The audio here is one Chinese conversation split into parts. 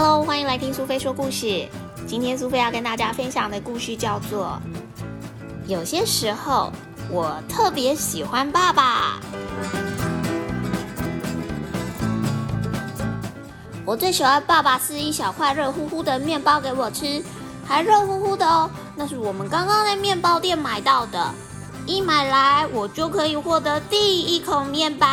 Hello，欢迎来听苏菲说故事。今天苏菲要跟大家分享的故事叫做《有些时候我特别喜欢爸爸》。我最喜欢爸爸撕一小块热乎乎的面包给我吃，还热乎乎的哦。那是我们刚刚在面包店买到的，一买来我就可以获得第一口面包。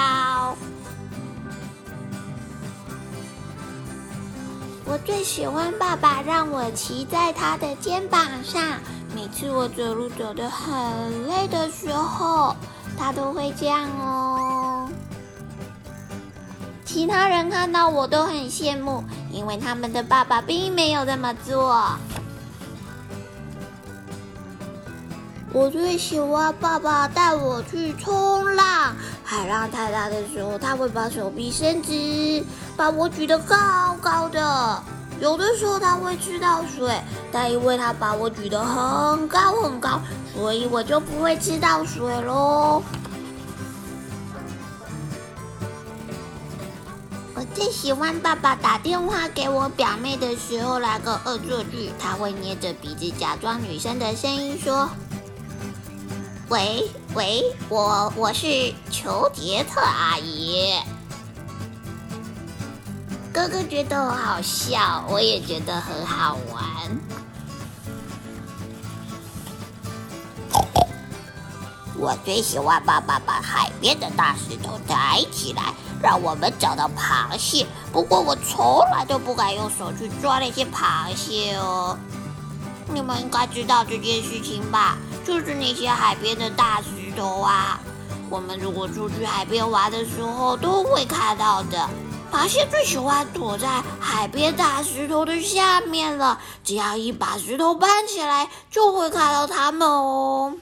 我最喜欢爸爸让我骑在他的肩膀上，每次我走路走得很累的时候，他都会这样哦。其他人看到我都很羡慕，因为他们的爸爸并没有这么做。我最喜欢爸爸带我去冲浪，海浪太大的时候，他会把手臂伸直，把我举得高高的。有的时候他会吃到水，但因为他把我举得很高很高，所以我就不会吃到水喽。最喜欢爸爸打电话给我表妹的时候来个恶作剧，他会捏着鼻子假装女生的声音说：“喂喂，我我是裘杰特阿姨。”哥哥觉得我好笑，我也觉得很好玩。我最喜欢爸爸把海边的大石头抬起来。让我们找到螃蟹，不过我从来都不敢用手去抓那些螃蟹哦。你们应该知道这件事情吧？就是那些海边的大石头啊。我们如果出去海边玩的时候，都会看到的。螃蟹最喜欢躲在海边大石头的下面了，只要一把石头搬起来，就会看到它们哦。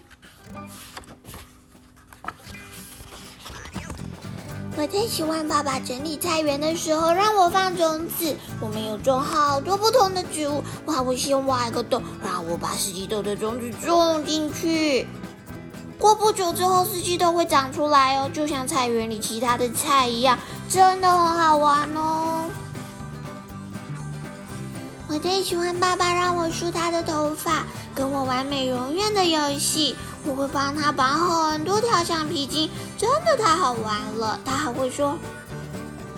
我最喜欢爸爸整理菜园的时候让我放种子。我们有种好多不同的植物，他会先挖一个洞，让我把四季豆的种子种进去。过不久之后，四季豆会长出来哦，就像菜园里其他的菜一样，真的很好玩哦。我最喜欢爸爸让我梳他的头发，跟我玩美容院的游戏。我会帮他绑很多条橡皮筋，真的太好玩了。他还会说：“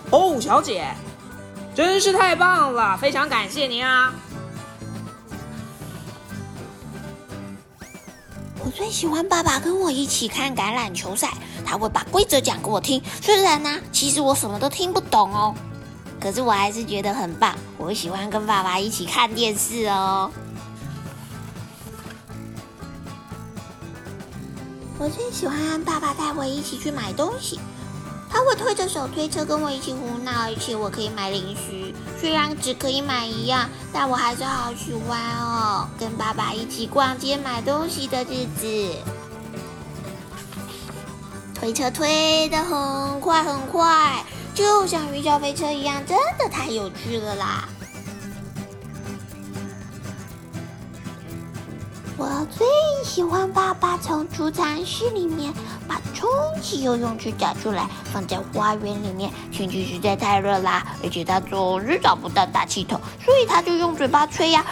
哦，小姐，真是太棒了，非常感谢您啊！”我最喜欢爸爸跟我一起看橄榄球赛，他会把规则讲给我听。虽然呢，其实我什么都听不懂哦，可是我还是觉得很棒。我喜欢跟爸爸一起看电视哦。我最喜欢爸爸带我一起去买东西，我推着手推车跟我一起胡闹，而且我可以买零食。虽然只可以买一样，但我还是好喜欢哦，跟爸爸一起逛街买东西的日子。推车推得很快很快，就像云霄飞车一样，真的太有趣了啦！我最喜欢爸爸从储藏室里面把充气游泳池找出来，放在花园里面。天气实在太热啦，而且他总是找不到大气筒，所以他就用嘴巴吹呀，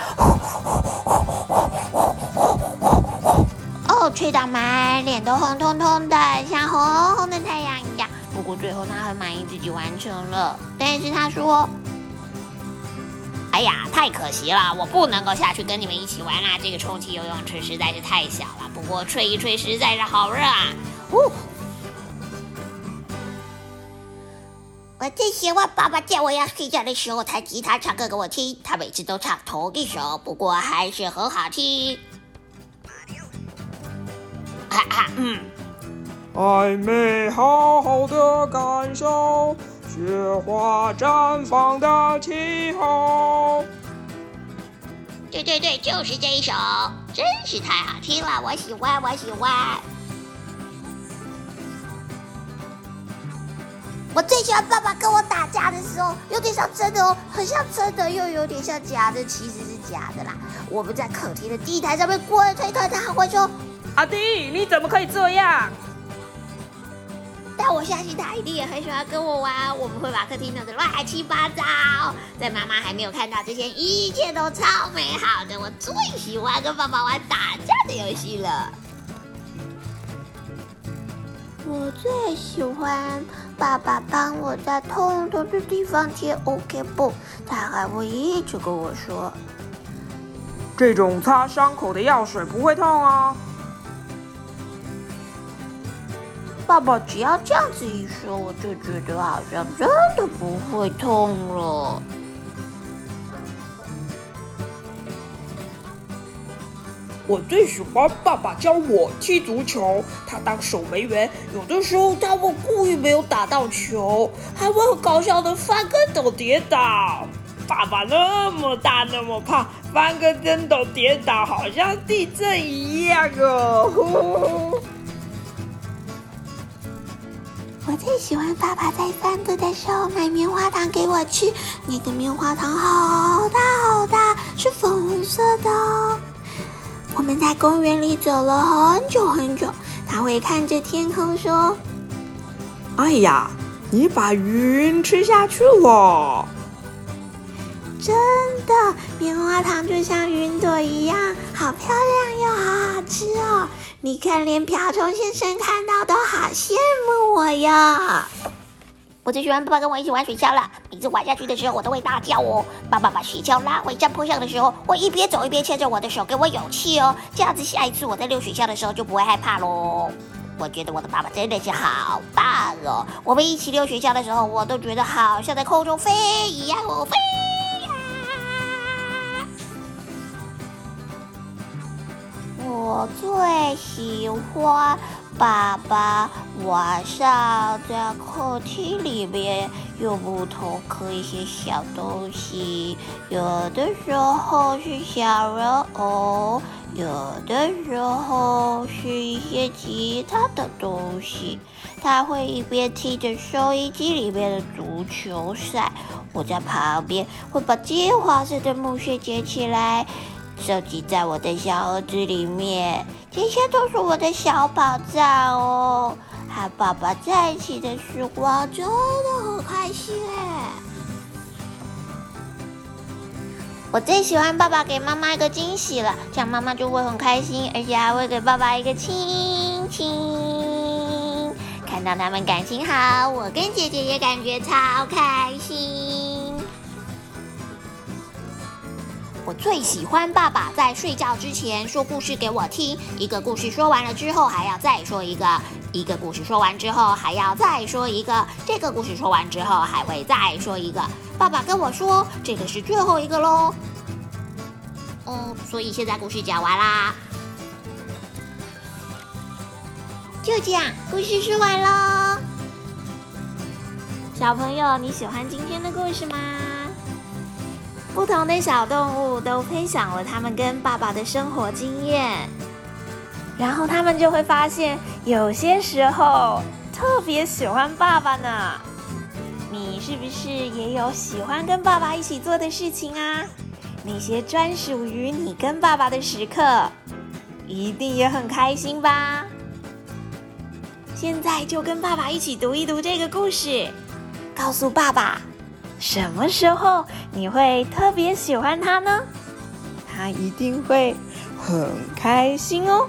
哦，吹到满脸都红彤彤的，像红红的太阳一样。不过最后他很满意自己完成了，但是他说。哎呀，太可惜了，我不能够下去跟你们一起玩啦！这个充气游泳池实在是太小了。不过吹一吹实在是好热啊！呜！我最喜欢爸爸在我要睡觉的时候弹吉他唱歌给我听，他每次都唱同一首，不过还是很好听。哈哈，嗯，爱美好好的感受。雪花绽放的气候。对对对，就是这一首，真是太好听了，我喜欢，我喜欢。我最喜欢爸爸跟我打架的时候，有点像真的哦，很像真的，又有点像假的，其实是假的啦。我们在客厅的地台上面滚推推，他还会说：“阿弟，你怎么可以这样？”那我相信他一定也很喜欢跟我玩。我们会把客厅弄得乱七八糟，在妈妈还没有看到之前，一切都超美好的。我最喜欢跟爸爸玩打架的游戏了。我最喜欢爸爸帮我在痛痛的地方贴 OK 布，他还会一直跟我说：“这种擦伤口的药水不会痛哦。”爸爸只要这样子一说，我就觉得好像真的不会痛了。我最喜欢爸爸教我踢足球，他当守门员，有的时候他会故意没有打到球，还会很搞笑的翻跟斗跌倒。爸爸那么大那么胖，翻个跟斗跌倒，好像地震一样哦。我最喜欢爸爸在散步的时候买棉花糖给我吃，那个棉花糖好大好大，是粉红色的。我们在公园里走了很久很久，他会看着天空说：“哎呀，你把云吃下去了！”真的，棉花糖就像云朵一样，好漂亮又好好吃哦！你看，连瓢虫先生看到都好羡慕我呀。我最喜欢爸爸跟我一起玩雪橇了。每次玩下去的时候，我都会大叫哦。爸爸把雪橇拉回山坡上的时候，我一边走一边牵着我的手，给我勇气哦。这样子，下一次我在溜雪橇的时候就不会害怕喽。我觉得我的爸爸真的是好棒哦。我们一起溜雪橇的时候，我都觉得好像在空中飞一样哦，飞我最喜欢。爸爸晚上在客厅里面用木头刻一些小东西，有的时候是小人偶，有的时候是一些其他的东西。他会一边听着收音机里面的足球赛，我在旁边会把金黄色的木屑捡起来。收集在我的小盒子里面，这些都是我的小宝藏哦。和爸爸在一起的时光真的很开心哎！我最喜欢爸爸给妈妈一个惊喜了，这样妈妈就会很开心，而且还会给爸爸一个亲亲。看到他们感情好，我跟姐姐也感觉超开心。最喜欢爸爸在睡觉之前说故事给我听，一个故事说完了之后还要再说一个，一个故事说完之后还要再说一个，这个故事说完之后还会再说一个。爸爸跟我说这个是最后一个喽。哦，所以现在故事讲完啦，就这样，故事说完喽。小朋友，你喜欢今天的故事吗？不同的小动物都分享了他们跟爸爸的生活经验，然后他们就会发现，有些时候特别喜欢爸爸呢。你是不是也有喜欢跟爸爸一起做的事情啊？那些专属于你跟爸爸的时刻，一定也很开心吧？现在就跟爸爸一起读一读这个故事，告诉爸爸。什么时候你会特别喜欢他呢？他一定会很开心哦。